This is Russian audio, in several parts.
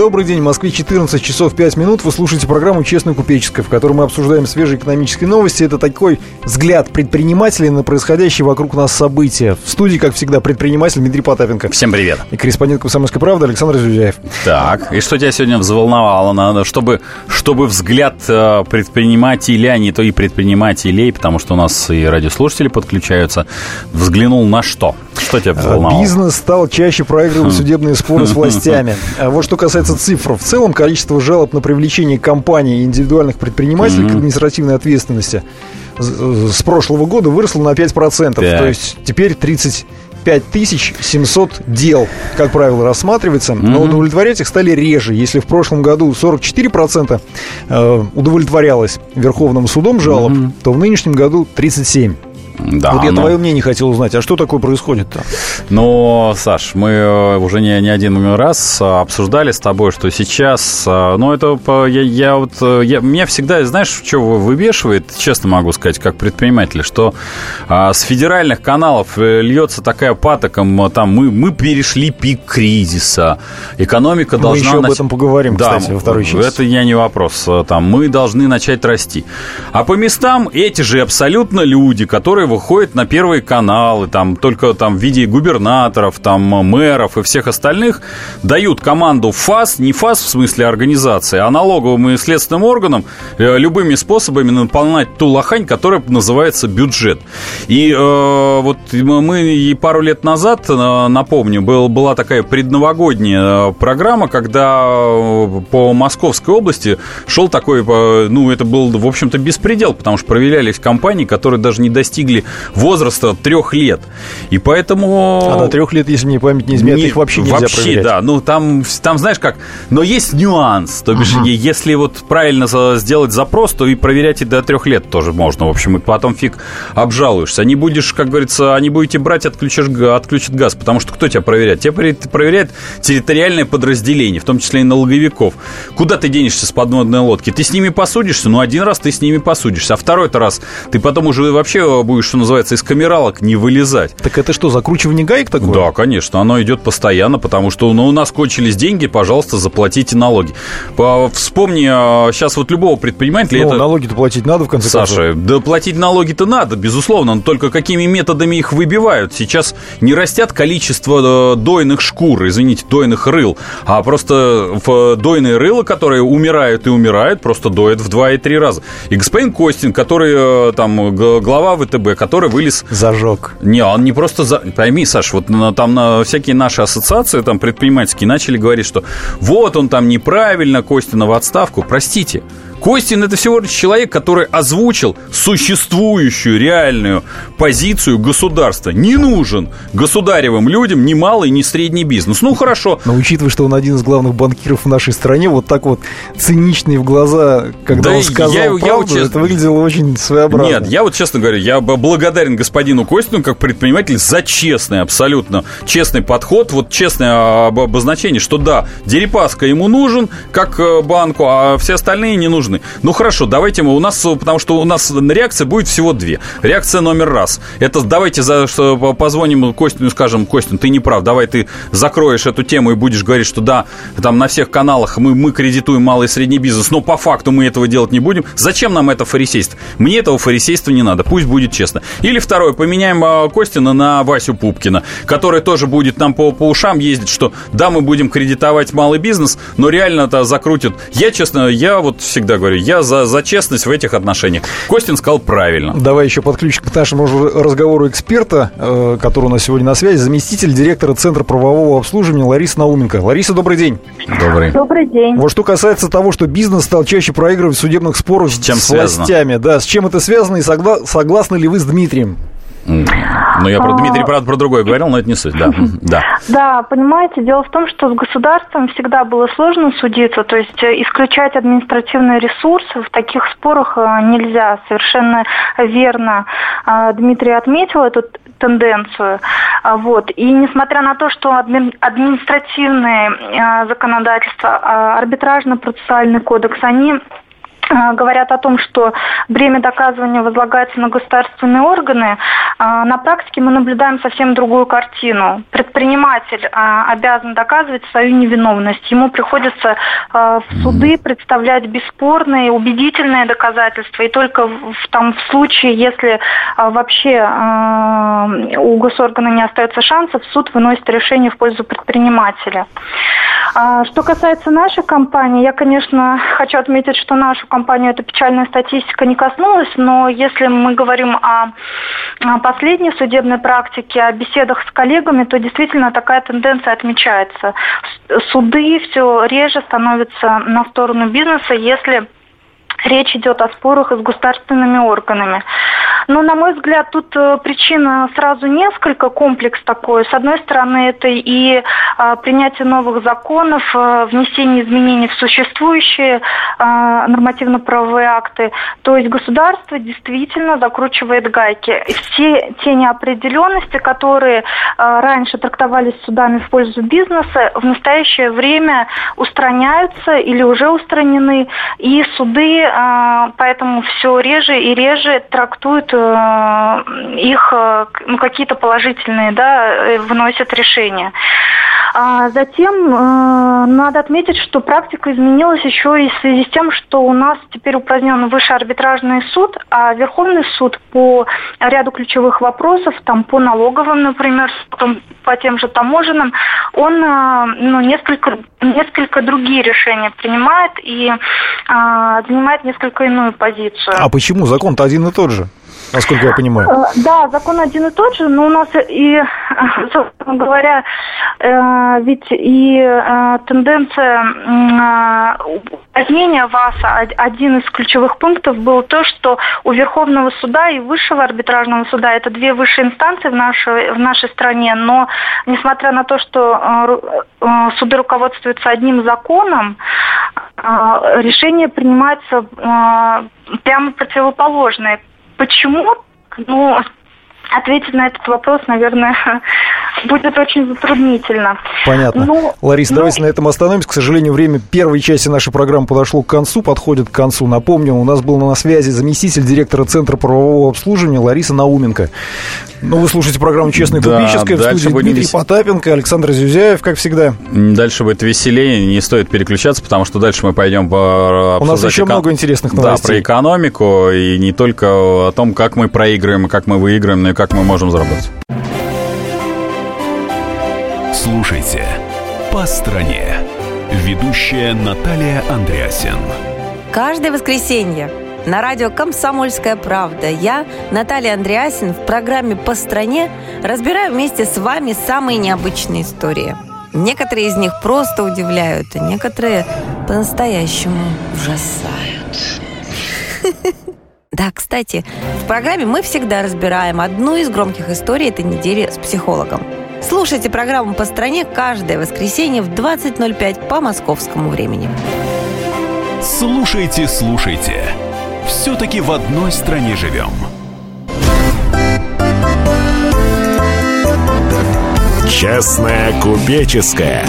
Добрый день, в Москве 14 часов 5 минут. Вы слушаете программу «Честная купеческая», в которой мы обсуждаем свежие экономические новости. Это такой взгляд предпринимателей на происходящие вокруг нас события. В студии, как всегда, предприниматель Дмитрий Потапенко. Всем привет. И корреспондент «Комсомольской правды» Александр Зюзяев. Так, и что тебя сегодня взволновало? Надо, чтобы, чтобы взгляд э, предпринимателя, не то и предпринимателей, потому что у нас и радиослушатели подключаются, взглянул на что? Что тебя взволновало? Бизнес стал чаще проигрывать судебные споры с властями. А вот что касается цифр. В целом количество жалоб на привлечение компаний и индивидуальных предпринимателей к административной ответственности с прошлого года выросло на 5%. То есть теперь 30 5700 дел, как правило, рассматривается, но удовлетворять их стали реже. Если в прошлом году 44% э, удовлетворялось Верховным судом жалоб, то в нынешнем году 37%. Да, вот я но... твое мнение хотел узнать. А что такое происходит-то? Ну, Саш, мы э, уже не, не один раз э, обсуждали с тобой, что сейчас... Ну, это я, я вот... Я, меня всегда, знаешь, что выбешивает, честно могу сказать, как предприниматель, что а, с федеральных каналов льется такая патоком, там, мы, мы перешли пик кризиса, экономика мы должна... Мы еще об этом поговорим, да, кстати, во второй части. Это я не вопрос. Там, мы должны начать расти. А по местам эти же абсолютно люди, которые выходит на первые каналы, там только там в виде губернаторов, там мэров и всех остальных, дают команду ФАС, не ФАС в смысле организации, а налоговым и следственным органам э, любыми способами наполнять ту лохань, которая называется бюджет. И э, вот мы и пару лет назад, э, напомню, был, была такая предновогодняя программа, когда э, по Московской области шел такой, ну, это был, в общем-то, беспредел, потому что проверялись компании, которые даже не достигли возраста трех лет. И поэтому... А до трех лет, если мне память не изменяет, не, их вообще нельзя вообще, проверять. да. Ну, там, там, знаешь как, но есть нюанс. То бишь, uh-huh. если вот правильно сделать запрос, то и проверять и до трех лет тоже можно. В общем, и потом фиг обжалуешься. Не будешь, как говорится, не будете брать, отключишь, отключит газ. Потому что кто тебя проверяет? Тебя проверяет территориальное подразделение, в том числе и налоговиков. Куда ты денешься с подводной лодки? Ты с ними посудишься? Ну, один раз ты с ними посудишься. А второй-то раз ты потом уже вообще будешь что называется, из камералок не вылезать. Так это что, закручивание гаек такое? Да, конечно, оно идет постоянно, потому что ну, у нас кончились деньги, пожалуйста, заплатите налоги. Вспомни, сейчас а, вот любого предпринимателя... Ну, это... налоги-то платить надо, в конце концов. Саша, да платить налоги-то надо, безусловно, но только какими методами их выбивают. Сейчас не растят количество э, дойных шкур, извините, дойных рыл, а просто в дойные рыла, которые умирают и умирают, просто доят в два и три раза. И господин Костин, который э, там глава ВТБ, который вылез... Зажег. Не, он не просто... За... Пойми, Саш, вот там на всякие наши ассоциации там предпринимательские начали говорить, что вот он там неправильно, Костина в отставку. Простите, Костин это всего лишь человек, который озвучил существующую реальную позицию государства. Не нужен государевым людям ни малый, ни средний бизнес. Ну, хорошо. Но учитывая, что он один из главных банкиров в нашей стране, вот так вот циничный в глаза, когда да он сказал я, правду, я вот честно... это выглядело очень своеобразно. Нет, я вот честно говорю, я благодарен господину Костину как предприниматель за честный, абсолютно честный подход, вот честное обозначение, что да, Дерипаска ему нужен как э, банку, а все остальные не нужны нужны. Ну хорошо, давайте мы у нас, потому что у нас реакция будет всего две. Реакция номер раз. Это давайте за, что, позвоним Костину скажем, Костин, ты не прав, давай ты закроешь эту тему и будешь говорить, что да, там на всех каналах мы, мы кредитуем малый и средний бизнес, но по факту мы этого делать не будем. Зачем нам это фарисейство? Мне этого фарисейства не надо, пусть будет честно. Или второе, поменяем а, Костина на Васю Пупкина, который тоже будет нам по, по ушам ездить, что да, мы будем кредитовать малый бизнес, но реально это закрутит. Я, честно, я вот всегда говорю, я за, за честность в этих отношениях. Костин сказал правильно. Давай еще подключим к нашему разговору эксперта, э, который у нас сегодня на связи, заместитель директора Центра правового обслуживания Лариса Науменко. Лариса, добрый день. Добрый. Добрый день. Вот что касается того, что бизнес стал чаще проигрывать в судебных спорах с, чем с властями, да, с чем это связано и согла- согласны ли вы с Дмитрием? Ну, я про Дмитрий, правда, про другое говорил, но это не суть, да. Да, да понимаете, дело в том, что с государством всегда было сложно судиться, то есть э, исключать административные ресурсы в таких спорах э, нельзя. Совершенно верно э, Дмитрий отметил эту тенденцию. А, вот. И несмотря на то, что административное законодательство, арбитражно-процессуальный кодекс, они Э, говорят о том, что бремя доказывания возлагается на государственные органы, э, на практике мы наблюдаем совсем другую картину. Предприниматель э, обязан доказывать свою невиновность. Ему приходится в суды представлять бесспорные, убедительные доказательства. И только в, там, в случае, если вообще у госоргана не остается шансов, суд выносит решение в пользу предпринимателя. Что касается нашей компании, я, конечно, хочу отметить, что нашу компанию компанию эта печальная статистика не коснулась, но если мы говорим о последней судебной практике, о беседах с коллегами, то действительно такая тенденция отмечается. Суды все реже становятся на сторону бизнеса, если речь идет о спорах с государственными органами. Но, на мой взгляд, тут э, причина сразу несколько, комплекс такой. С одной стороны, это и а, принятие новых законов, а, внесение изменений в существующие а, нормативно-правовые акты. То есть государство действительно закручивает гайки. Все те неопределенности, которые раньше трактовались судами в пользу бизнеса, в настоящее время устраняются или уже устранены, и суды поэтому все реже и реже трактуют Э, их э, ну, какие-то положительные, да, э, выносят решения. А затем э, надо отметить, что практика изменилась еще и в связи с тем, что у нас теперь упразднен высший арбитражный суд, а Верховный суд по ряду ключевых вопросов, там по налоговым, например, по тем же таможенным, он э, ну, несколько, несколько другие решения принимает и э, занимает несколько иную позицию. А почему? Закон-то один и тот же насколько я понимаю. Э, да, закон один и тот же, но у нас и, собственно говоря, э, ведь и э, тенденция упразднения ВАСа, один из ключевых пунктов был то, что у Верховного суда и Высшего арбитражного суда, это две высшие инстанции в нашей, в нашей стране, но несмотря на то, что суды руководствуются одним законом, решение принимается прямо противоположное. Почему? Ну, ответить на этот вопрос, наверное, будет очень затруднительно. Понятно. Ну, Лариса, ну... давайте на этом остановимся. К сожалению, время первой части нашей программы подошло к концу, подходит к концу. Напомню, у нас был на связи заместитель директора Центра правового обслуживания Лариса Науменко. Ну, вы слушаете программу «Честная да, купеческая» в студии Дмитрий вес... Потапенко, Александр Зюзяев, как всегда. Дальше будет веселее, не стоит переключаться, потому что дальше мы пойдем по У нас еще эко... много интересных новостей. Да, про экономику, и не только о том, как мы проигрываем и как мы выигрываем, но и как мы можем заработать. Слушайте «По стране». Ведущая Наталья Андреасен. Каждое воскресенье на радио «Комсомольская правда» я, Наталья Андреасин, в программе «По стране» разбираю вместе с вами самые необычные истории. Некоторые из них просто удивляют, а некоторые по-настоящему ужасают. Да, кстати, в программе мы всегда разбираем одну из громких историй этой недели с психологом. Слушайте программу «По стране» каждое воскресенье в 20.05 по московскому времени. Слушайте, слушайте. Все-таки в одной стране живем. Честная купеческая.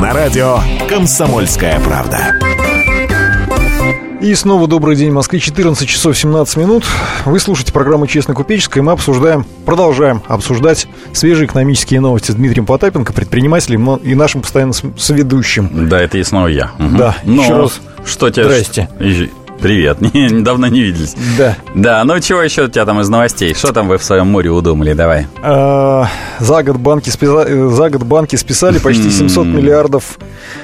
На радио «Комсомольская правда». И снова добрый день, Москве, 14 часов 17 минут. Вы слушаете программу «Честно купеческая», мы обсуждаем, продолжаем обсуждать свежие экономические новости с Дмитрием Потапенко, предпринимателем и нашим постоянным соведущим. Да, это и снова я. Угу. Да, Но еще раз. Что тебе... Здрасте. Привет, недавно не виделись. Да. Да, ну чего еще у тебя там из новостей? Что там вы в своем море удумали? Давай. А, за, год банки списали, за год банки списали почти 700 миллиардов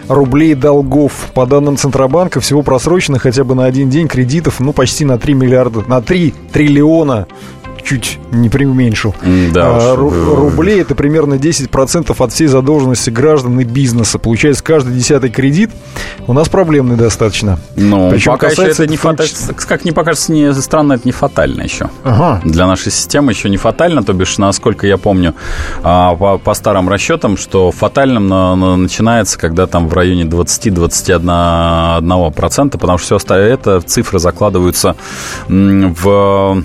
рублей долгов. По данным Центробанка, всего просрочено хотя бы на один день кредитов, ну, почти на 3 миллиарда, на 3 триллиона чуть не преуменьшил. Да, а, ру- рублей это примерно 10% от всей задолженности граждан и бизнеса. Получается, каждый десятый кредит у нас проблемный достаточно. Ну, Причем пока еще это не фатально. Как мне покажется, не странно, это не фатально еще. Ага. Для нашей системы еще не фатально, то бишь, насколько я помню, а, по, по старым расчетам, что фатальным на, на, начинается, когда там в районе 20-21%, потому что все остальное это цифры закладываются в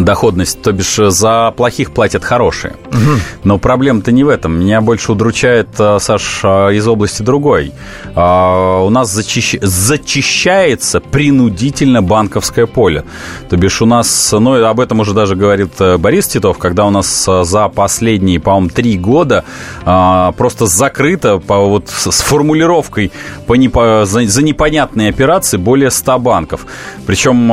доходность, то бишь за плохих платят хорошие. Угу. Но проблема-то не в этом. Меня больше удручает, э, Саш, э, из области другой. А, у нас зачищ... зачищается принудительно банковское поле. То бишь у нас, ну, об этом уже даже говорит э, Борис Титов, когда у нас за последние, по-моему, три года просто закрыто по, вот, с формулировкой по непо... за, за непонятные операции более 100 банков. Причем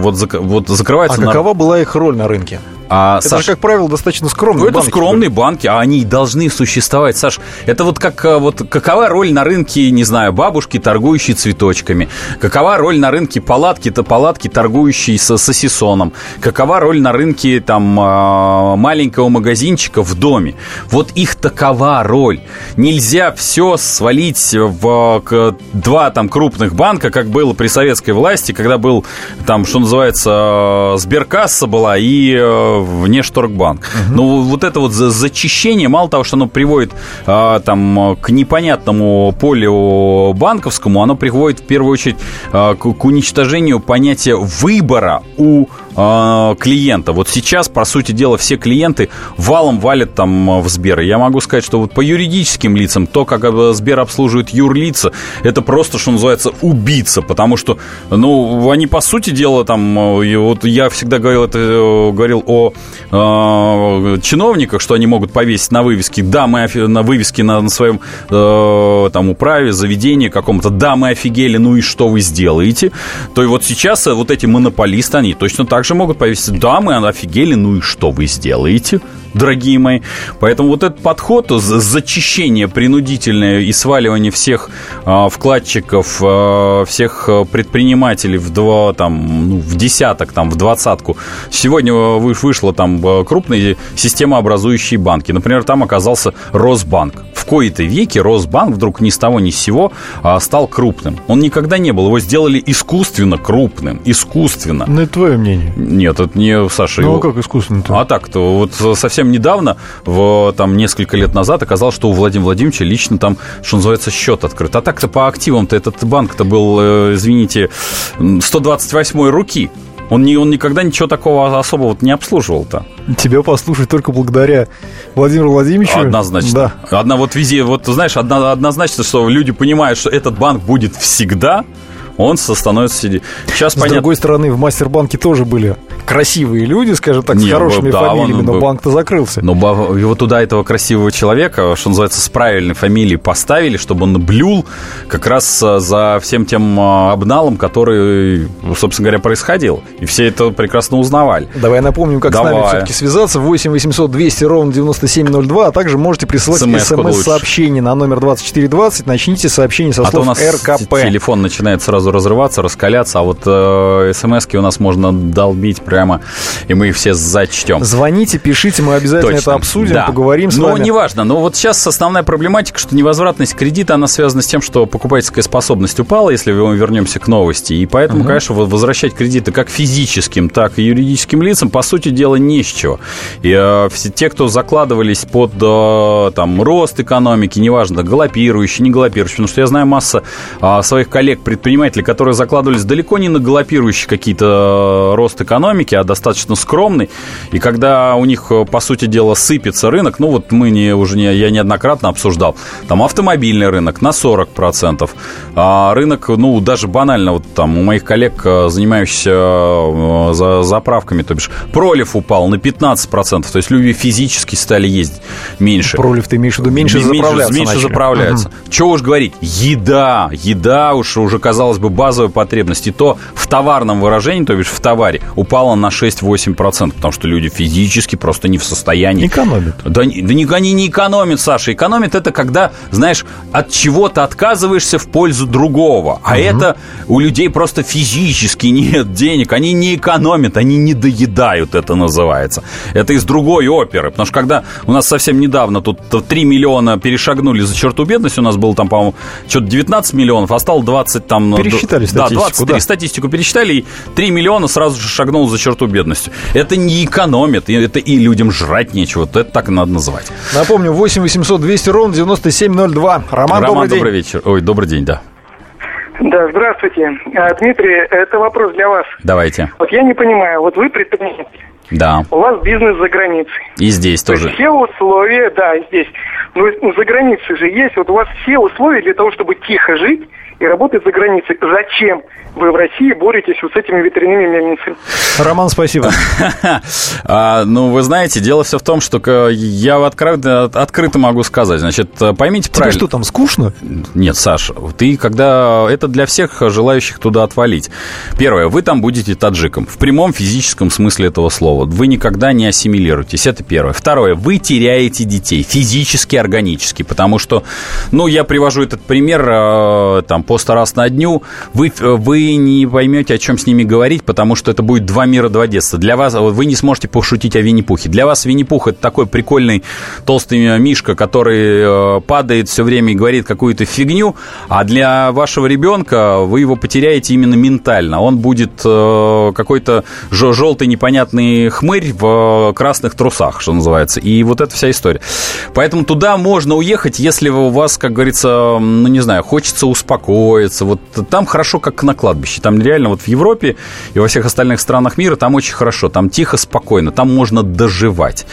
вот, вот закрывается... А какова была их роль на рынке? А, это Саш, же, как правило, достаточно скромные ну, это банки. скромные банки, а они должны существовать, Саш. Это вот как э, вот какова роль на рынке, не знаю, бабушки, торгующей цветочками, какова роль на рынке палатки-то палатки, торгующей со сосисоном, какова роль на рынке там э, маленького магазинчика в доме. Вот их такова роль. Нельзя все свалить в два там крупных банка, как было при советской власти, когда был там, что называется, э, Сберкасса была и внешторгбанк. Угу. Но вот это вот зачищение, мало того, что оно приводит а, там к непонятному полю банковскому, оно приводит в первую очередь а, к уничтожению понятия выбора у а, клиента. Вот сейчас, по сути дела, все клиенты валом валят там в Сбер. Я могу сказать, что вот по юридическим лицам, то, как Сбер обслуживает юрлица, это просто, что называется, убийца, потому что, ну, они, по сути дела, там, вот я всегда говорил, это, э, говорил о э, чиновниках, что они могут повесить на вывеске, да, мы на вывеске на, на своем э, там управе, заведении каком-то, да, мы офигели, ну и что вы сделаете? То и вот сейчас вот эти монополисты, они точно так также могут повесить, да, мы офигели, ну и что вы сделаете? дорогие мои. Поэтому вот этот подход, зачищение принудительное и сваливание всех э, вкладчиков, э, всех предпринимателей в два, там, ну, в десяток, там, в двадцатку. Сегодня вышло там крупные системообразующие банки. Например, там оказался Росбанк. В кои-то веки Росбанк вдруг ни с того ни с сего а, стал крупным. Он никогда не был. Его сделали искусственно крупным. Искусственно. Ну, это твое мнение. Нет, это не Саша. Ну, его... а как искусственно-то? А так-то. Вот совсем недавно, в, там, несколько лет назад, оказалось, что у Владимира Владимировича лично там, что называется, счет открыт. А так-то по активам-то этот банк-то был, э, извините, 128 руки. Он, не, он никогда ничего такого особого не обслуживал-то. Тебя послушать только благодаря Владимиру Владимировичу. Однозначно. Да. Одна вот везде, вот знаешь, одна, однозначно, что люди понимают, что этот банк будет всегда, он становится сидеть. Сейчас, с понятно... другой стороны, в Мастербанке тоже были красивые люди, скажем так, Не, с хорошими да, фамилиями, он, но банк-то закрылся. Но его туда, этого красивого человека, что называется, с правильной фамилией поставили, чтобы он блюл как раз э, за всем тем э, обналом, который, собственно говоря, происходил. И все это прекрасно узнавали. Давай напомним, как Давай. с нами все-таки связаться. 8 800 200 ровно 9702, а также можете присылать смс-сообщение на номер 2420. Начните сообщение со а слов РКП. телефон начинает сразу сразу разрываться, раскаляться, а вот э, смс-ки у нас можно долбить прямо, и мы их все зачтем. Звоните, пишите, мы обязательно Точно. это обсудим, да. поговорим с но вами. Ну, неважно, но вот сейчас основная проблематика, что невозвратность кредита, она связана с тем, что покупательская способность упала, если мы вернемся к новости, и поэтому, угу. конечно, возвращать кредиты как физическим, так и юридическим лицам, по сути дела, не с чего. И э, все те, кто закладывались под э, там, рост экономики, неважно, галопирующий, не галопирующий, потому что я знаю масса э, своих коллег-предпринимателей, показатели, которые закладывались далеко не на галопирующие какие-то э, рост экономики, а достаточно скромный. И когда у них, э, по сути дела, сыпется рынок, ну вот мы не, уже не, я неоднократно обсуждал, там автомобильный рынок на 40%, а рынок, ну даже банально, вот там у моих коллег, э, занимающихся за, заправками, то бишь пролив упал на 15%, то есть люди физически стали ездить меньше. Пролив ты имеешь в виду меньше, меньше заправляться Меньше заправляется. Угу. Чего уж говорить, еда, еда уж уже, казалось бы, бы базовая потребность, и то в товарном выражении, то бишь в товаре, упала на 6-8%, потому что люди физически просто не в состоянии... Экономят. Да, да они не экономят, Саша. Экономят это когда, знаешь, от чего-то отказываешься в пользу другого. А угу. это у людей просто физически нет денег. Они не экономят, они не доедают, это называется. Это из другой оперы. Потому что когда у нас совсем недавно тут 3 миллиона перешагнули за черту бедности, у нас было там, по-моему, что-то 19 миллионов, а стало 20 там... Переш пересчитали статистику. Да, 23. Да. Статистику пересчитали, и 3 миллиона сразу же шагнул за черту бедности. Это не экономит, это и людям жрать нечего. Это так и надо называть. Напомню, 8 800 200 ровно 9702. Роман, Роман добрый, добрый день. вечер. Ой, добрый день, да. Да, здравствуйте. А, Дмитрий, это вопрос для вас. Давайте. Вот я не понимаю, вот вы предприниматель, Да. у вас бизнес за границей. И здесь То тоже. все условия, да, и здесь. Но ну, за границей же есть, вот у вас все условия для того, чтобы тихо жить и работать за границей. Зачем вы в России боретесь вот с этими ветряными мельницами? Роман, спасибо. А, ну, вы знаете, дело все в том, что я открыто, открыто могу сказать. Значит, поймите Тебе правильно. что там, скучно? Нет, Саш, ты когда... Это для всех желающих туда отвалить. Первое, вы там будете таджиком. В прямом физическом смысле этого слова. Вы никогда не ассимилируетесь. Это первое. Второе, вы теряете детей. Физически, органически. Потому что, ну, я привожу этот пример, э, там, по сто раз на дню. Вы, вы не поймете, о чем с ними говорить, потому что это будет два мира, два детства. Для вас, вы не сможете пошутить о Винни-Пухе. Для вас Винни-Пух это такой прикольный толстый мишка, который э, падает все время и говорит какую-то фигню, а для вашего ребенка вы его потеряете именно ментально. Он будет э, какой-то желтый непонятный хмырь в э, красных трусах, что называется. И вот эта вся история. Поэтому туда можно уехать, если у вас, как говорится, ну не знаю, хочется успокоиться. Вот там хорошо, как на кладбище. Там реально вот в Европе и во всех остальных странах мира там очень хорошо. Там тихо, спокойно. Там можно доживать.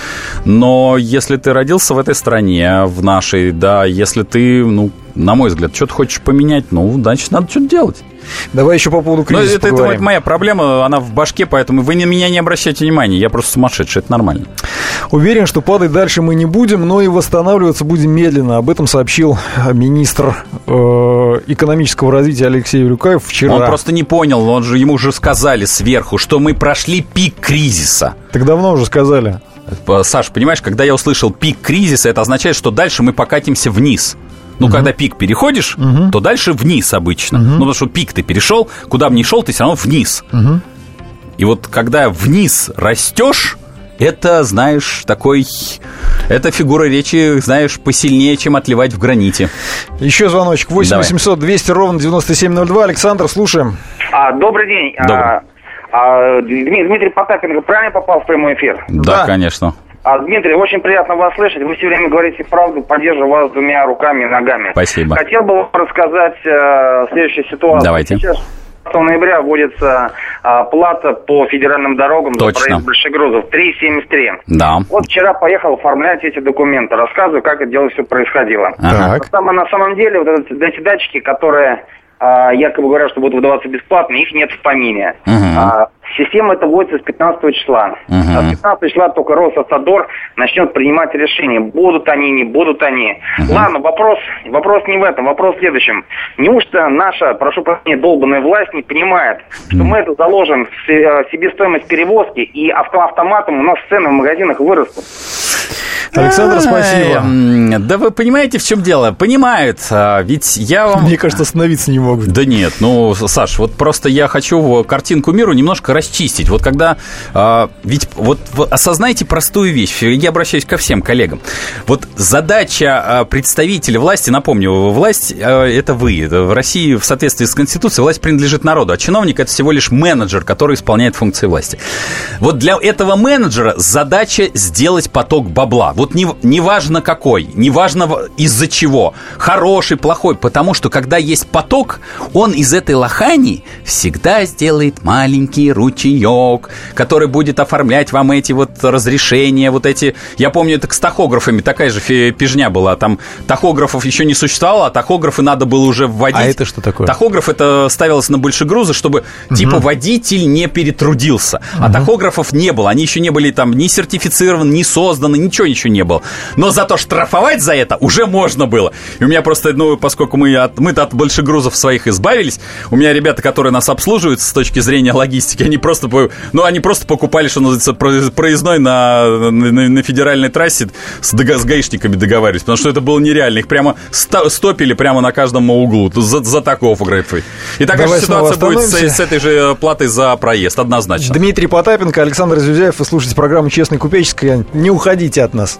Но если ты родился в этой стране, в нашей, да, если ты, ну, на мой взгляд, что-то хочешь поменять, ну, значит, надо что-то делать. Давай еще по поводу Но кризиса Ну, это, это поговорим. моя проблема, она в башке, поэтому вы на меня не обращайте внимания. Я просто сумасшедший, это нормально. Уверен, что падать дальше мы не будем, но и восстанавливаться будем медленно. Об этом сообщил э, министр э, экономического развития Алексей Люкаев вчера. Он просто не понял, он же, ему уже сказали сверху, что мы прошли пик кризиса. Так давно уже сказали. П- Саш, понимаешь, когда я услышал пик кризиса, это означает, что дальше мы покатимся вниз. Ну, когда пик переходишь, то дальше вниз обычно. Ну, потому что пик ты перешел, куда бы ни шел, ты все равно вниз. И вот когда вниз растешь, это, знаешь, такой... Это фигура речи, знаешь, посильнее, чем отливать в граните. Еще звоночек. 8 Давай. 800 200 ровно 9702. Александр, слушаем. А, добрый день. Добрый. А, а, Дми- Дмитрий Потапенко правильно попал в прямой эфир? Да, Да. конечно. А, Дмитрий, очень приятно вас слышать. Вы все время говорите правду, поддерживаю вас двумя руками и ногами. Спасибо. Хотел бы вам рассказать э, следующую ситуацию. Давайте. Сейчас 15 ноября вводится а, плата по федеральным дорогам Точно. за проезд большегрузов 3,73. Да. Вот вчера поехал оформлять эти документы, рассказываю, как это дело все происходило. Так. Там, на самом деле, вот эти датчики, которые а, якобы говорят, что будут выдаваться бесплатно, их нет в помине. Мгм. А, система это вводится с 15 числа. А с 15 числа только Росавтодор начнет принимать решение, будут они, не будут они. Ладно, вопрос, вопрос не в этом, вопрос в следующем. Неужто наша, прошу прощения, долбанная власть не понимает, что мы это заложим в э, себестоимость перевозки, и авто- автоматом у нас цены в магазинах вырастут? Александр, спасибо. Да вы понимаете, в чем дело? Понимают. а, Ведь я вам... Мне кажется, остановиться не могут. Да нет, ну, Саш, вот просто я хочу картинку миру немножко расчистить. Вот когда... а, ведь вот осознайте простую вещь. Я обращаюсь ко всем коллегам. Вот задача а, представителя власти, напомню, власть это вы. В России в соответствии с Конституцией власть принадлежит народу, а чиновник это всего лишь менеджер, который исполняет функции власти. Вот для этого менеджера задача сделать поток бабла. Вот не, неважно какой, неважно из-за чего, хороший, плохой, потому что когда есть поток, он из этой лохани всегда сделает маленький ручеек, который будет оформлять вам эти вот разрешения, вот эти... Я помню, это с тахографами такая же пижня была. Там тахографов еще не существовало, а тахографы надо было уже вводить. А это что такое? Тахограф это ставилось на большегрузы, чтобы типа водитель не перетрудился. А тахографов не было. Они еще не были там ни сертифицированы, ни созданы, ничего еще не было. Но зато штрафовать за это уже можно было. И у меня просто, ну, поскольку мы от, мы-то от большегрузов своих избавились, у меня ребята, которые нас обслуживают с точки зрения логистики, они просто, ну, они просто покупали, что называется, про- проездной на, на, на федеральной трассе с, с гаишниками договаривались, потому что это было нереально. Их прямо стопили прямо на каждом углу за, за тахографы. И такая Давай же ситуация будет с, с этой же платой за проезд, однозначно. Дмитрий Потапенко, Александр Зюзяев. Вы слушаете программу «Честный купеческий». Не уходите от нас.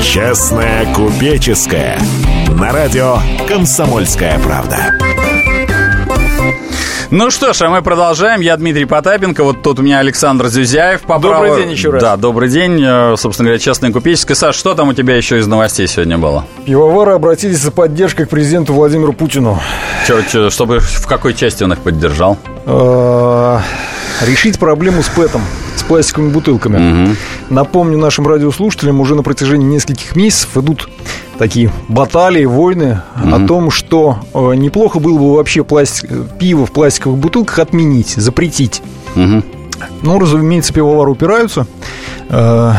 Честная купеческая. На радио «Комсомольская правда». Ну что ж, а мы продолжаем. Я Дмитрий Потапенко. Вот тут у меня Александр Зюзяев. По Добрый праву- день еще раз. Да, добрый день. Э, Собственно говоря, частная купеческая. Саш, что там у тебя еще из новостей сегодня было? Пивовары обратились за поддержкой к президенту Владимиру Путину. Чё, чё, чтобы в какой части он их поддержал? Решить проблему с ПЭТом, с пластиковыми бутылками. Напомню нашим радиослушателям, уже на протяжении нескольких месяцев идут такие баталии, войны о том, что э, неплохо было бы вообще пластик, пиво в пластиковых бутылках отменить, запретить. Мгм. Ну, разумеется, пивовары упираются. Э,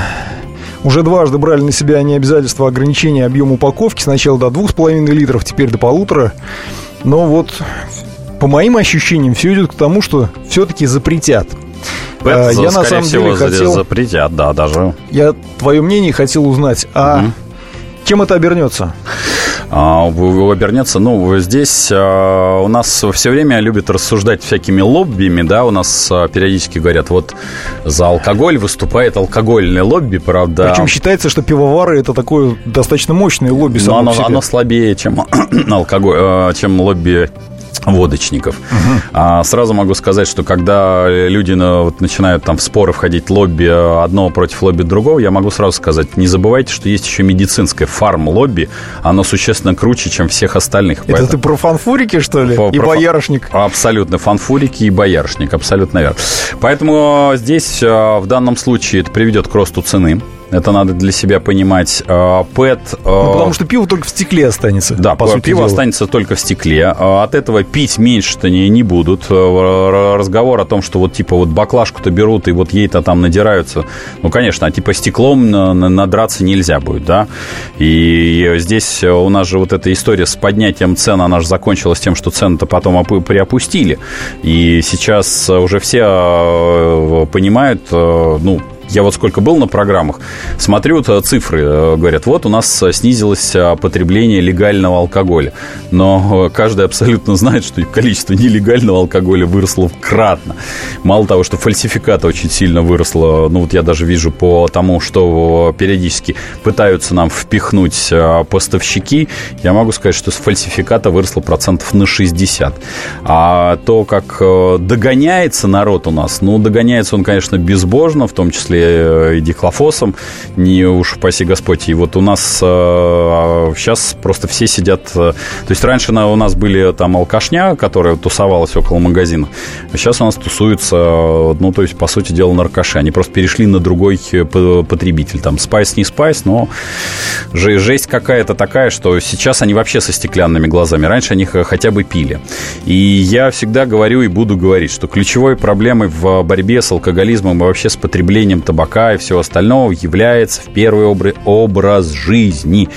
Уже дважды брали на себя они обязательства ограничения объема упаковки. Сначала до 2,5 литров, теперь до полутора. Но вот, по моим ощущениям, все идет к тому, что все-таки запретят. Пэт, Э, Я на самом всего, деле хотел... запретят, да, даже. Я твое мнение хотел узнать. А чем это обернется? А, обернется. Ну, здесь а, у нас все время любят рассуждать всякими лоббиями, да, у нас а, периодически говорят, вот за алкоголь выступает алкогольное лобби, правда. Причем считается, что пивовары это такое достаточно мощное лобби Но само оно, по себе. оно слабее, чем алкоголь, чем лобби водочников. А сразу могу сказать, что когда люди ну, вот, начинают там в споры входить лобби одного против лобби другого, я могу сразу сказать, не забывайте, что есть еще медицинское фарм-лобби, оно существенно круче, чем всех остальных. Это Поэтому- ты про фанфурики, что ли? По- И про боярышник? Абсолютно. Фанфурики и боярышник. Абсолютно верно. Поэтому здесь э, в данном случае это приведет к росту цены. Это надо для себя понимать. Э, ПЭТ... э, Ну, потому что пиво только в стекле останется. да, по сути пиво дела. останется только в стекле. А От этого пить меньше-то не, не будут. Разговор о том, что вот типа вот баклажку-то берут и вот ей-то там надираются. Ну, конечно, а типа стеклом на- на- надраться нельзя будет, да? И здесь у нас же вот эта история с поднятием цен, она же закончилась тем, что цены-то потом опу- приопустили. И сейчас уже все понимают, ну, я вот сколько был на программах, смотрю вот, э, цифры, э, говорят, вот у нас э, снизилось потребление легального алкоголя. Но каждый абсолютно знает, что количество нелегального алкоголя выросло кратно. Мало того, что фальсификата очень сильно выросло, ну вот я даже вижу по тому, что периодически пытаются нам впихнуть поставщики, я могу сказать, что с фальсификата выросло процентов на 60. А то, как догоняется народ у нас, ну, догоняется он, конечно, безбожно, в том числе э, и дихлофосом, не уж упаси Господь. И вот у нас э, сейчас просто все сидят... э, То есть раньше у нас были там алкашня, которая тусовалась около магазина, а сейчас у нас тусуются, э, ну, то есть, по сути дела, наркоши. Они просто перешли на другой э, потребитель. Там спайс, не спайс, но же- жесть какая-то такая, что сейчас они вообще со стеклянными глазами. Раньше они хотя бы пили. И я всегда говорю и буду говорить, что ключевой проблемой в борьбе с алкоголизмом и вообще с потреблением табака и всего остального является в первый обра- образ жизни.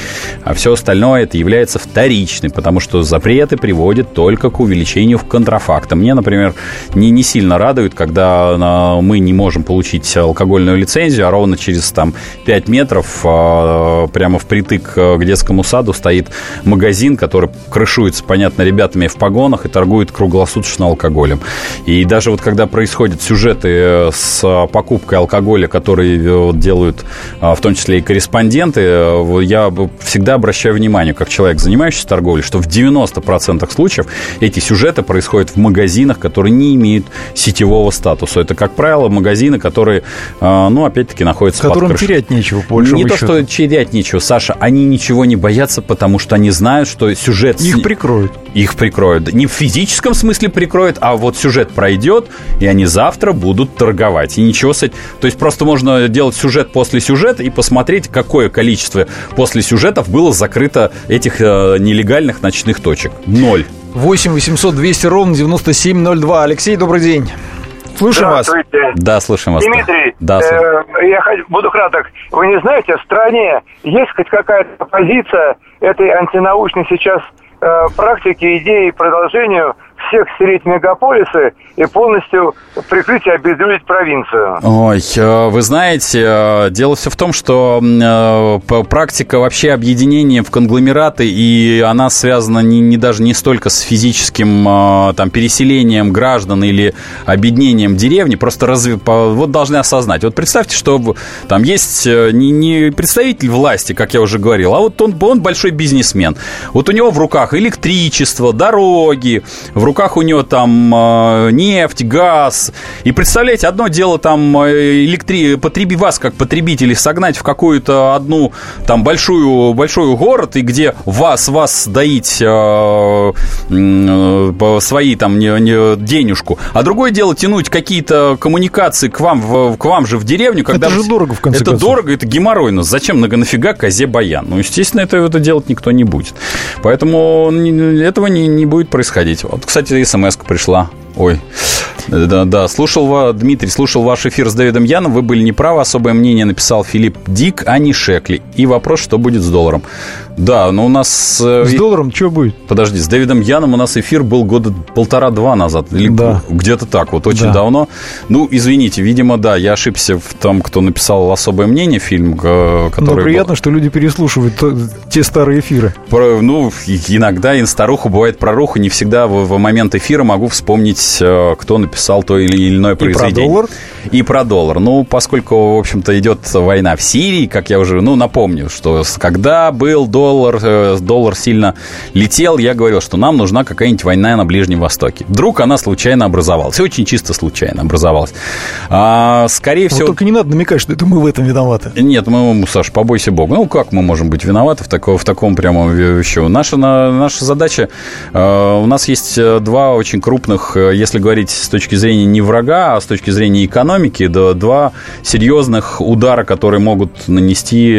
А все остальное это является вторичным, потому что запреты приводят только к увеличению в контрафакта. Мне, например, не, не сильно радует, когда а, мы не можем получить алкогольную лицензию, а ровно через там 5 метров а, прямо впритык к детскому саду стоит магазин, который крышуется, понятно, ребятами в погонах и торгует круглосуточно алкоголем. И даже вот когда происходят сюжеты э, с а, покупкой алкоголя, которые э, делают а, в том числе и корреспонденты, э, я всегда обращаю внимание, как человек, занимающийся торговлей, что в 90% случаев эти сюжеты происходят в магазинах, которые не имеют сетевого статуса. Это, как правило, магазины, которые, а, ну, опять-таки, находятся Которым под крышей. терять нечего, по Не то, счету. что терять нечего, Саша, они ничего не боятся, потому что они знают, что сюжет... с- Их прикроют. Их прикроют. Не в физическом смысле прикроют, а вот сюжет пройдет, и они завтра будут торговать. И ничего с этим... То есть просто можно делать сюжет после сюжета и посмотреть, какое количество после сюжетов было закрыто этих э, нелегальных ночных точек. Ноль. 8 800 200 ровно 9702. Алексей, добрый день. Слушаем вас. Да, слышим вас. Дмитрий, Да, слушаем. э, я хочу- буду краток. Вы не знаете, в стране есть хоть какая-то позиция этой антинаучной сейчас э, практики, идеи, продолжению всех стереть мегаполисы и полностью прикрыть и обезлюдить провинцию. Ой, э, вы знаете, э, дело все в том, что э, практика вообще объединения в конгломераты, и она связана не, не даже не столько с физическим там, переселением граждан или объединением деревни, просто разве, вот должны осознать. Вот представьте, что там есть не, не представитель власти, как я уже говорил, а вот он, он большой бизнесмен. Вот у него в руках электричество, дороги, в руках у него там э, нефть, газ. И представляете, одно дело там э, электри... потреби вас как потребителей согнать в какую-то одну там большую, большой город, и где вас, вас доить э, э, свои там не, не, денежку. А другое дело тянуть какие-то коммуникации к вам, в, к вам же в деревню. Когда это же дорого, в конце Это концов. дорого, это геморройно. Зачем много нафига козе баян? Ну, естественно, это, это делать никто не будет. Поэтому этого не, не будет происходить. Вот, кстати, смс пришла. Ой, да, да, слушал, Дмитрий, слушал ваш эфир с Дэвидом Яном, вы были неправы, особое мнение написал Филипп Дик, а не Шекли. И вопрос, что будет с долларом. Да, но у нас... Э, с долларом что будет? Подожди, с Дэвидом Яном у нас эфир был года полтора-два назад. Или да. где-то так, вот очень да. давно. Ну, извините, видимо, да, я ошибся в том, кто написал «Особое мнение», фильм, который... Но приятно, был... что люди переслушивают те старые эфиры. Про, ну, иногда и старуху бывает проруху, не всегда в, в момент эфира могу вспомнить, э, кто написал то или иное произведение. И про доллар? И про доллар. Ну, поскольку, в общем-то, идет война в Сирии, как я уже, ну, напомню, что когда был доллар доллар, э, доллар сильно летел, я говорил, что нам нужна какая-нибудь война на Ближнем Востоке. Вдруг она случайно образовалась. Очень чисто случайно образовалась. А, скорее вот всего... только не надо намекать, что это мы в этом виноваты. Нет, мы, Саш, побойся Бога. Ну, как мы можем быть виноваты в, таком, в таком прямом вещу? Наша, наша задача... Э, у нас есть э, два очень крупных, если говорить с точки зрения не врага, а с точки зрения экономики, два серьезных удара, которые могут нанести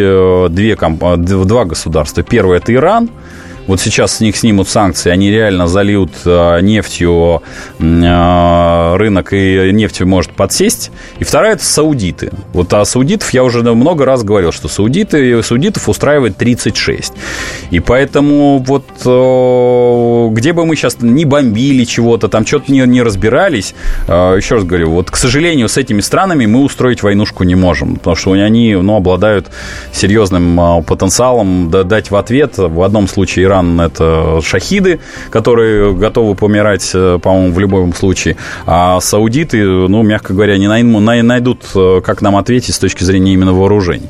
две, два государства государства. Первое – это Иран – вот сейчас с них снимут санкции, они реально зальют э, нефтью э, рынок, и нефть может подсесть. И вторая – это саудиты. Вот о саудитов я уже много раз говорил, что саудиты, саудитов устраивает 36. И поэтому вот э, где бы мы сейчас не бомбили чего-то, там что-то не, не разбирались, еще раз говорю, вот, к сожалению, с этими странами мы устроить войнушку не можем, потому что они ну, обладают серьезным потенциалом дать в ответ. В одном случае Иран – это шахиды, которые готовы помирать, э, по-моему, в любом случае. А саудиты, ну, мягко говоря, не найдут, э, как нам ответить с точки зрения именно вооружений.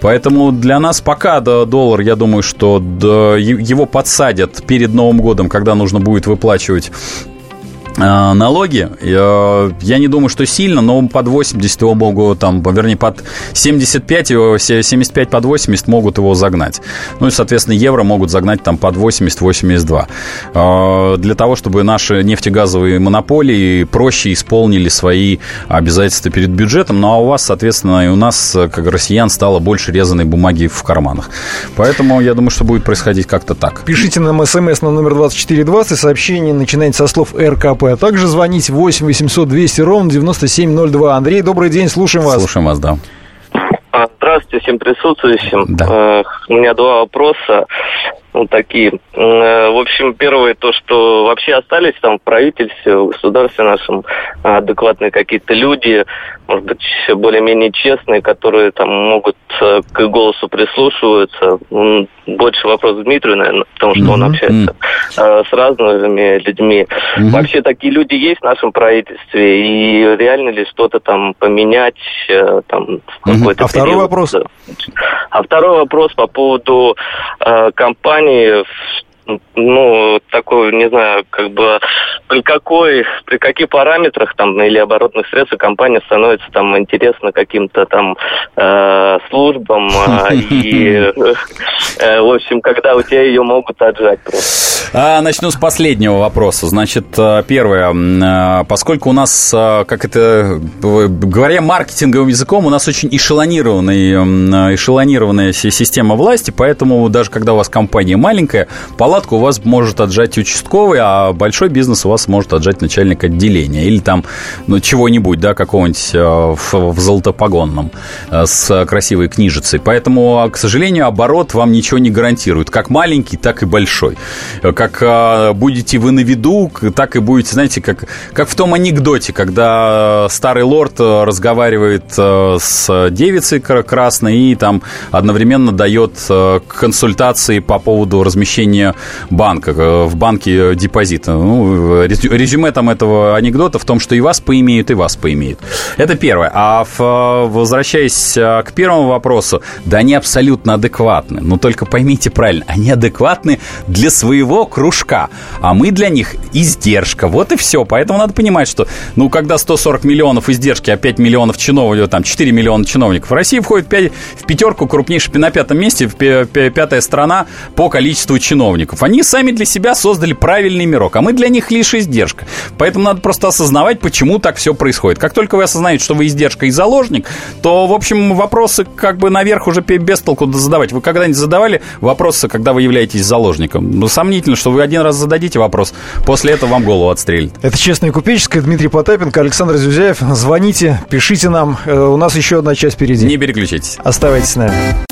Поэтому для нас пока доллар, я думаю, что его подсадят перед Новым годом, когда нужно будет выплачивать налоги, я не думаю, что сильно, но под 80 его могут, там, вернее, под 75, 75 под 80 могут его загнать. Ну и, соответственно, евро могут загнать там под 80-82. Э, для того, чтобы наши нефтегазовые монополии проще исполнили свои обязательства перед бюджетом. Ну а у вас, соответственно, и у нас, как россиян, стало больше резаной бумаги в карманах. Поэтому я думаю, что будет происходить как-то так. Пишите нам смс на номер 2420, сообщение начинается со слов РКП КП. А также звонить 8 800 200 ровно 9702. Андрей, добрый день, слушаем вас. Слушаем вас, да. А, здравствуйте всем присутствующим. Да. У меня два вопроса ну, такие. Э, в общем, первое, то, что вообще остались там в правительстве, в государстве нашем адекватные какие-то люди, может быть, более-менее честные, которые там могут э, к голосу прислушиваются. Больше вопрос Дмитрию, наверное, потому что mm-hmm. он общается э, с разными людьми. Mm-hmm. Вообще такие люди есть в нашем правительстве, и реально ли что-то там поменять там в какой-то mm-hmm. А период? второй вопрос? А второй вопрос по поводу э, компании ну, такой, не знаю, как бы при какой, при каких параметрах там или оборотных средств компания становится там интересна каким-то там э, службам э, и, э, в общем, когда у тебя ее могут отжать просто. А, начну с последнего вопроса. Значит, э, первое, э, поскольку у нас, как это, говоря маркетинговым языком, у нас очень эшелонированный, эшелонированная система власти, поэтому даже когда у вас компания маленькая, палатку у вас может отжать участковый, а большой бизнес у вас может отжать начальник отделения или там ну, чего-нибудь, да, какого-нибудь э, в, в золотопогонном э, с красивой книжицей. Поэтому, к сожалению, оборот вам ничего не гарантирует. Как маленький, так и большой. Как будете вы на виду, так и будете, знаете, как, как в том анекдоте, когда старый лорд разговаривает с девицей красной и там одновременно дает консультации по поводу размещения банка, в банке депозита. Ну, резюме там этого анекдота в том, что и вас поимеют, и вас поимеют. Это первое. А возвращаясь к первому вопросу, да они абсолютно адекватны. Но только поймите правильно, они адекватны для своего кружка, а мы для них издержка. Вот и все. Поэтому надо понимать, что, ну, когда 140 миллионов издержки, а 5 миллионов чиновников, там 4 миллиона чиновников в России входит 5, в пятерку крупнейшей на пятом месте, пятая страна по количеству чиновников. Они сами для себя создали правильный мирок, а мы для них лишь издержка. Поэтому надо просто осознавать, почему так все происходит. Как только вы осознаете, что вы издержка и заложник, то, в общем, вопросы как бы наверх уже без толку задавать. Вы когда-нибудь задавали вопросы, когда вы являетесь заложником? Ну, сомнительно, что вы один раз зададите вопрос, после этого вам голову отстрелят. Это «Честное купеческое». Дмитрий Потапенко, Александр Зюзяев. Звоните, пишите нам. Э, у нас еще одна часть впереди. Не переключайтесь. Оставайтесь с нами.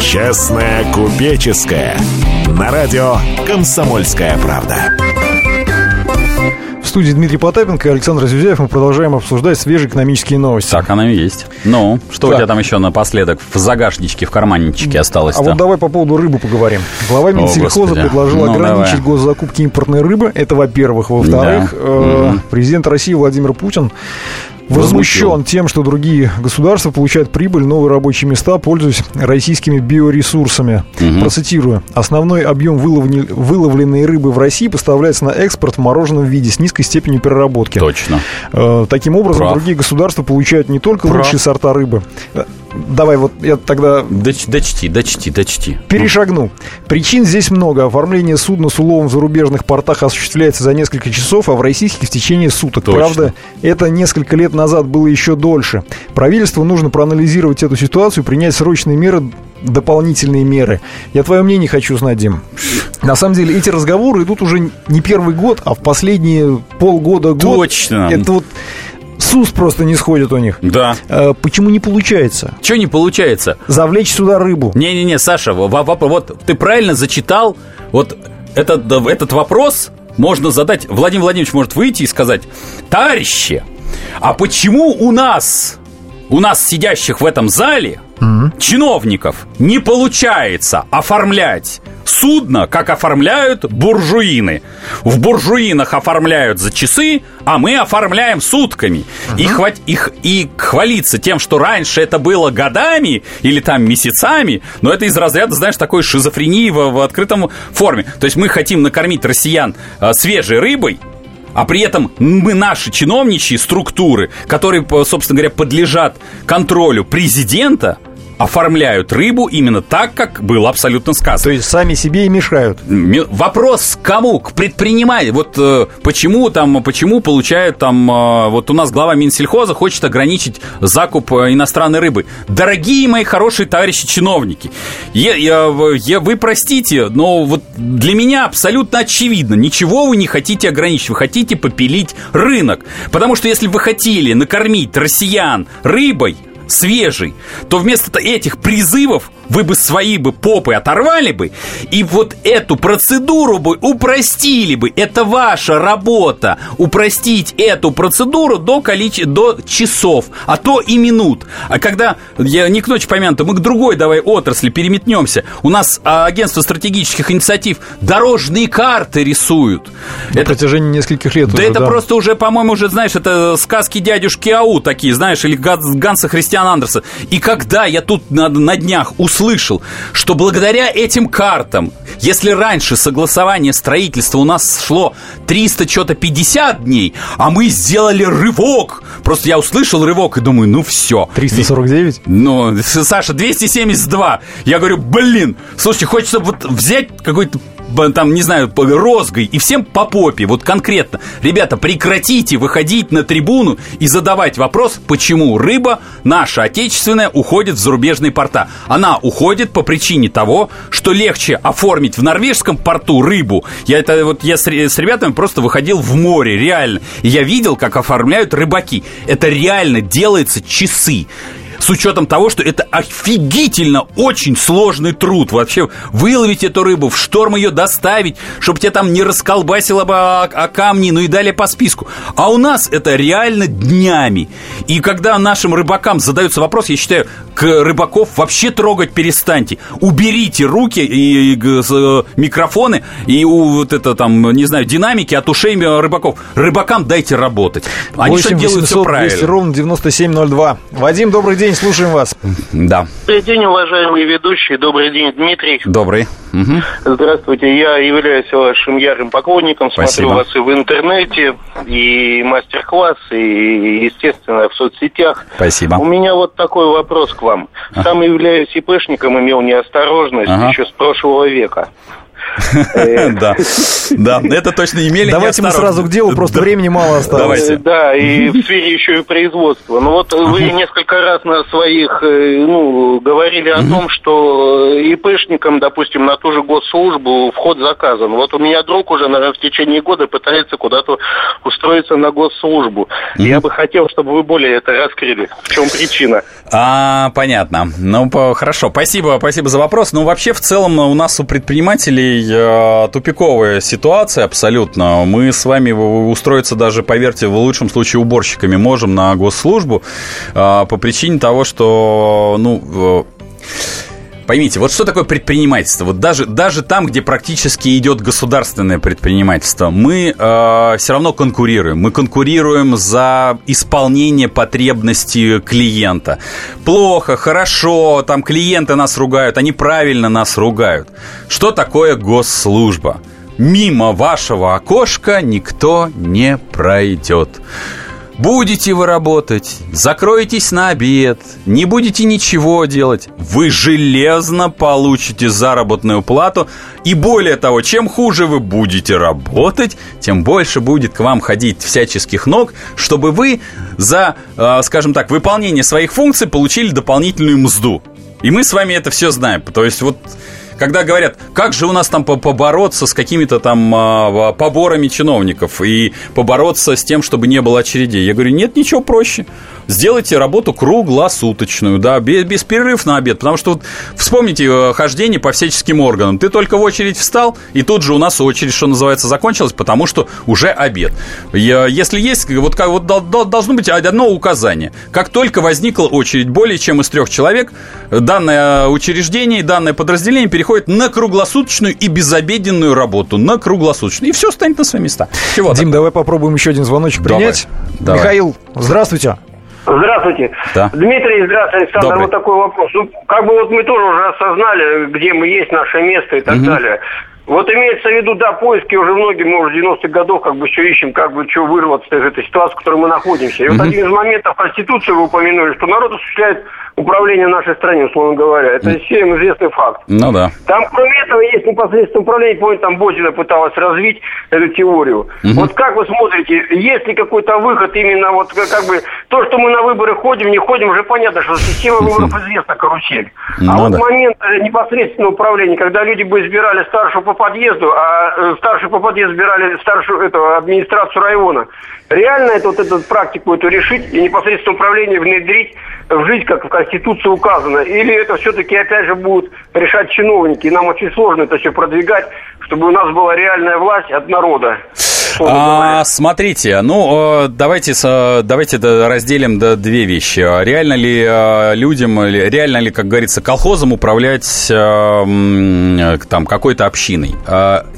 Честная купеческая. На радио «Комсомольская правда» студии Дмитрий Потапенко и Александр Зюзяев. Мы продолжаем обсуждать свежие экономические новости. Так оно и есть. Ну, что так. у тебя там еще напоследок в загашничке, в карманничке осталось -то? А вот давай по поводу рыбы поговорим. Глава Минсельхоза предложил ну, ограничить давай. госзакупки импортной рыбы. Это во-первых. Во-вторых, да. э, президент России Владимир Путин возмущен тем, что другие государства получают прибыль, новые рабочие места, пользуясь российскими биоресурсами. Угу. Процитирую. Основной объем выловни... выловленной рыбы в России поставляется на экспорт в мороженом виде с низкой степенью переработки. Точно. Э, таким образом, Прав. другие государства получают не только Прав. лучшие сорта рыбы, Давай, вот я тогда... Доч, дочти, дочти, дочти. Перешагну. Причин здесь много. Оформление судна с уловом в зарубежных портах осуществляется за несколько часов, а в российских в течение суток. Точно. Правда, это несколько лет назад было еще дольше. Правительству нужно проанализировать эту ситуацию, принять срочные меры дополнительные меры. Я твое мнение хочу знать, Дим. На самом деле, эти разговоры идут уже не первый год, а в последние полгода, год. Точно. Это вот СУС просто не сходит у них. Да. А, почему не получается? Что не получается? Завлечь сюда рыбу. Не-не-не, Саша, вот ты правильно зачитал вот этот, этот вопрос можно задать, Владимир Владимирович может выйти и сказать, товарищи, а почему у нас, у нас сидящих в этом зале, mm-hmm. чиновников, не получается оформлять судно, как оформляют буржуины. В буржуинах оформляют за часы, а мы оформляем сутками. Uh-huh. И, хват... их... и хвалиться тем, что раньше это было годами или там месяцами, но это из разряда, знаешь, такой шизофрении в, в открытом форме. То есть мы хотим накормить россиян э, свежей рыбой, а при этом мы наши чиновничьи структуры, которые, собственно говоря, подлежат контролю президента, оформляют рыбу именно так, как было абсолютно сказано. То есть сами себе и мешают. Вопрос к кому? К предпринимателю. Вот э, почему там, почему получают там, э, вот у нас глава Минсельхоза хочет ограничить закуп э, иностранной рыбы. Дорогие мои хорошие товарищи чиновники, я, я, я, вы простите, но вот для меня абсолютно очевидно, ничего вы не хотите ограничить, вы хотите попилить рынок. Потому что если вы хотели накормить россиян рыбой, свежий, то вместо этих призывов вы бы свои бы попы оторвали бы, и вот эту процедуру бы упростили бы. Это ваша работа. Упростить эту процедуру до, количе... до часов, а то и минут. А когда, я не к ночи помянуто, мы к другой давай отрасли переметнемся. У нас а, агентство стратегических инициатив дорожные карты рисуют. На это... протяжении нескольких лет. Да уже, это да. просто уже, по-моему, уже, знаешь, это сказки дядюшки Ау такие, знаешь, или Ганса Христиана Андерса. И когда я тут на, на днях услышал, что благодаря этим картам, если раньше согласование строительства у нас шло 300 что-то 50 дней, а мы сделали рывок. Просто я услышал рывок и думаю, ну все. 349? Ну, Саша, 272. Я говорю, блин, слушайте, хочется вот взять какой-то там, не знаю, розгой и всем по попе, вот конкретно. Ребята, прекратите выходить на трибуну и задавать вопрос, почему рыба наша отечественная уходит в зарубежные порта. Она уходит по причине того, что легче оформить в норвежском порту рыбу. Я это вот я с, с ребятами просто выходил в море, реально. И я видел, как оформляют рыбаки. Это реально делается часы с учетом того, что это офигительно очень сложный труд. Вообще выловить эту рыбу, в шторм ее доставить, чтобы тебя там не расколбасило бы о, о камни, ну и далее по списку. А у нас это реально днями. И когда нашим рыбакам задается вопрос, я считаю, к рыбаков вообще трогать перестаньте. Уберите руки и, и, и э, микрофоны и у, вот это там, не знаю, динамики от ушей рыбаков. Рыбакам дайте работать. Они 8 делают все правильно. 200 ровно 9702. Вадим, добрый день день, слушаем вас. Да. Добрый день, уважаемые ведущие. Добрый день, Дмитрий. Добрый. Угу. Здравствуйте. Я являюсь вашим ярым поклонником. Спасибо. Смотрю вас и в интернете, и мастер-классы, и, естественно, в соцсетях. Спасибо. У меня вот такой вопрос к вам. Сам являюсь ИПшником, имел неосторожность ага. еще с прошлого века. Э, да, да, это точно имели Давайте мы сразу к делу, просто времени мало осталось. Да, и в сфере еще и производства. Ну вот вы несколько раз на своих, э, ну, говорили о том, что ИПшникам, допустим, на ту же госслужбу вход заказан. Вот у меня друг уже, наверное, в течение года пытается куда-то устроиться на госслужбу. Я бы хотел, чтобы вы более это раскрыли. В чем причина? А, понятно. Ну, хорошо. Спасибо, спасибо за вопрос. Ну, вообще, в целом, у нас у предпринимателей э, тупиковая ситуация абсолютно. Мы с вами устроиться даже, поверьте, в лучшем случае уборщиками можем на госслужбу э, по причине того, что, ну, Поймите, вот что такое предпринимательство? Вот даже, даже там, где практически идет государственное предпринимательство, мы э, все равно конкурируем. Мы конкурируем за исполнение потребностей клиента. Плохо, хорошо, там клиенты нас ругают, они правильно нас ругают. Что такое госслужба? Мимо вашего окошка никто не пройдет. Будете вы работать, закроетесь на обед, не будете ничего делать, вы железно получите заработную плату. И более того, чем хуже вы будете работать, тем больше будет к вам ходить всяческих ног, чтобы вы за, э, скажем так, выполнение своих функций получили дополнительную мзду. И мы с вами это все знаем. То есть вот когда говорят, как же у нас там побороться с какими-то там а, поборами чиновников и побороться с тем, чтобы не было очередей, я говорю, нет ничего проще сделайте работу круглосуточную, да, без, без перерыв на обед. Потому что вот, вспомните э, хождение по всяческим органам. Ты только в очередь встал, и тут же у нас очередь, что называется, закончилась, потому что уже обед. Если есть, вот, как, вот должно быть одно указание. Как только возникла очередь более чем из трех человек, данное учреждение, данное подразделение переходит на круглосуточную и безобеденную работу. На круглосуточную. И все станет на свои места. Чего Дим, давай попробуем еще один звоночек принять. Давай. Михаил, здравствуйте. Здравствуйте. Да. Дмитрий, здравствуйте, Александр. Добрый. Вот такой вопрос. Ну, как бы вот мы тоже уже осознали, где мы есть, наше место и так угу. далее. Вот имеется в виду, да, поиски уже многие, мы уже 90-х годов как бы все ищем, как бы что вырваться из этой ситуации, в которой мы находимся. И вот один из моментов Конституции вы упомянули, что народ осуществляет управления в нашей стране, условно говоря. Это всем известный факт. Ну да. Там, кроме этого, есть непосредственное управление. Помню, там Бозина пыталась развить эту теорию. Угу. Вот как вы смотрите, есть ли какой-то выход именно вот как бы то, что мы на выборы ходим, не ходим, уже понятно, что система выборов известна, карусель. Ну, а вот да. момент э, непосредственного управления, когда люди бы избирали старшего по подъезду, а э, старший по подъезду избирали старшую эту администрацию района, реально это, вот эту практику эту решить и непосредственно управление внедрить в жизнь, как в Конституции указано? Или это все-таки, опять же, будут решать чиновники? И нам очень сложно это все продвигать, чтобы у нас была реальная власть от народа. А, смотрите, ну, э, давайте, давайте разделим две вещи. Реально ли э, людям, реально ли, как говорится, колхозом управлять э, там какой-то общиной?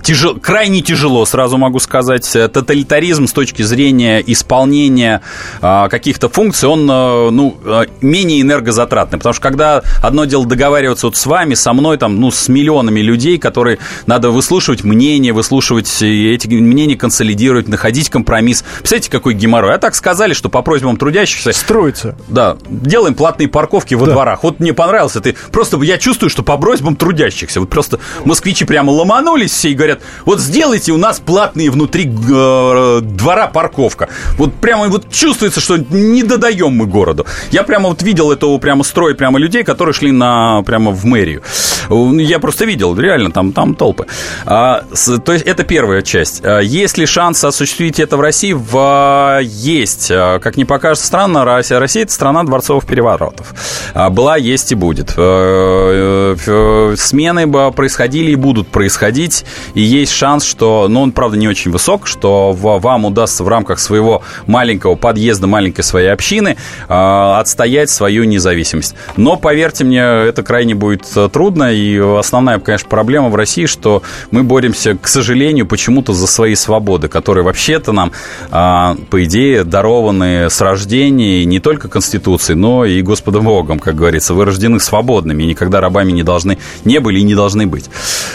Тяжел, крайне тяжело, сразу могу сказать. Тоталитаризм с точки зрения исполнения каких-то функций, он, ну, менее энергозатратный. Потому что когда одно дело договариваться вот с вами, со мной, там, ну, с миллионами людей, которые надо выслушивать мнения, выслушивать эти мнения консолидировать консолидировать, находить компромисс. Представляете, какой геморрой? А так сказали, что по просьбам трудящихся... Строится. Да, делаем платные парковки во да. дворах. Вот мне понравился ты. Просто я чувствую, что по просьбам трудящихся. Вот просто москвичи прямо ломанулись все и говорят, вот сделайте у нас платные внутри э, двора парковка. Вот прямо вот чувствуется, что не додаем мы городу. Я прямо вот видел этого прямо строй прямо людей, которые шли на прямо в мэрию. Я просто видел, реально, там, там толпы. А, с, то есть это первая часть. А, если шанс осуществить это в России? В... Есть. Как не покажется странно, Россия, Россия – это страна дворцовых переворотов. Была, есть и будет. Э, э, смены происходили и будут происходить, и есть шанс, что, ну, он, правда, не очень высок, что вам удастся в рамках своего маленького подъезда, маленькой своей общины отстоять свою независимость. Но, поверьте мне, это крайне будет трудно, и основная, конечно, проблема в России, что мы боремся, к сожалению, почему-то за свои свободы свободы, которые вообще-то нам, а, по идее, дарованы с рождения не только Конституцией, но и Господом Богом, как говорится. Вы рождены свободными, и никогда рабами не должны, не были и не должны быть.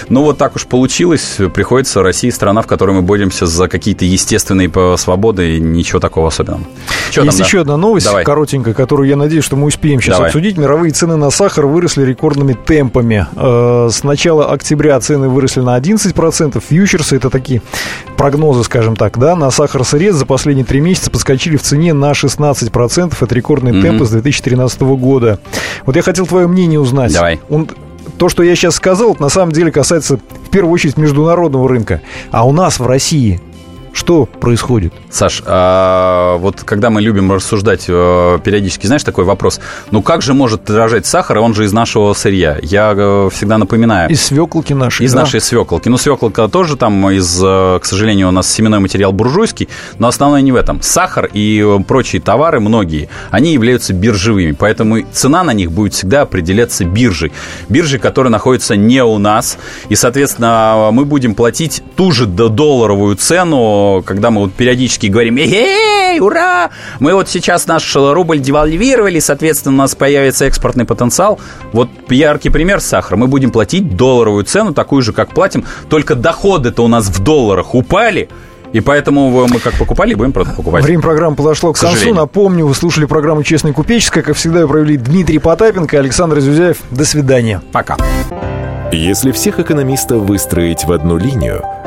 Ну, вот так уж получилось. Приходится Россия страна, в которой мы боремся за какие-то естественные свободы, и ничего такого особенного. Что Есть там, еще да? одна новость, Давай. коротенькая, которую я надеюсь, что мы успеем сейчас Давай. обсудить. Мировые цены на сахар выросли рекордными темпами. Э, с начала октября цены выросли на 11%. Фьючерсы, это такие прогнозы прогнозы, скажем так, да, на сахар-сырец за последние три месяца подскочили в цене на 16%. Это рекордные mm-hmm. темпы с 2013 года. Вот я хотел твое мнение узнать. Давай. Он, то, что я сейчас сказал, на самом деле касается в первую очередь международного рынка. А у нас в России что происходит? Саш, а вот когда мы любим рассуждать э, периодически, знаешь, такой вопрос, ну как же может дорожать сахар, он же из нашего сырья? Я э, всегда напоминаю. Из свеклки нашей. Из да? нашей свеклки. Ну, свеклка тоже там из, э, к сожалению, у нас семенной материал буржуйский, но основное не в этом. Сахар и прочие товары, многие, они являются биржевыми, поэтому цена на них будет всегда определяться биржей. Биржей, которая находится не у нас, и, соответственно, мы будем платить ту же долларовую цену когда мы вот периодически говорим «Эй, ура!», мы вот сейчас наш рубль девальвировали, соответственно, у нас появится экспортный потенциал. Вот яркий пример сахара. Мы будем платить долларовую цену, такую же, как платим, только доходы-то у нас в долларах упали, и поэтому мы как покупали, будем покупать. Время программы подошло к, к концу. Напомню, вы слушали программу «Честный купеческий». Как всегда, ее провели Дмитрий Потапенко и Александр Зюзяев. До свидания. Пока. Если всех экономистов выстроить в одну линию –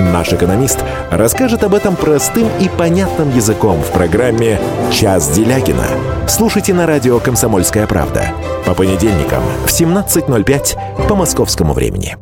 Наш экономист расскажет об этом простым и понятным языком в программе «Час Делягина». Слушайте на радио «Комсомольская правда» по понедельникам в 17.05 по московскому времени.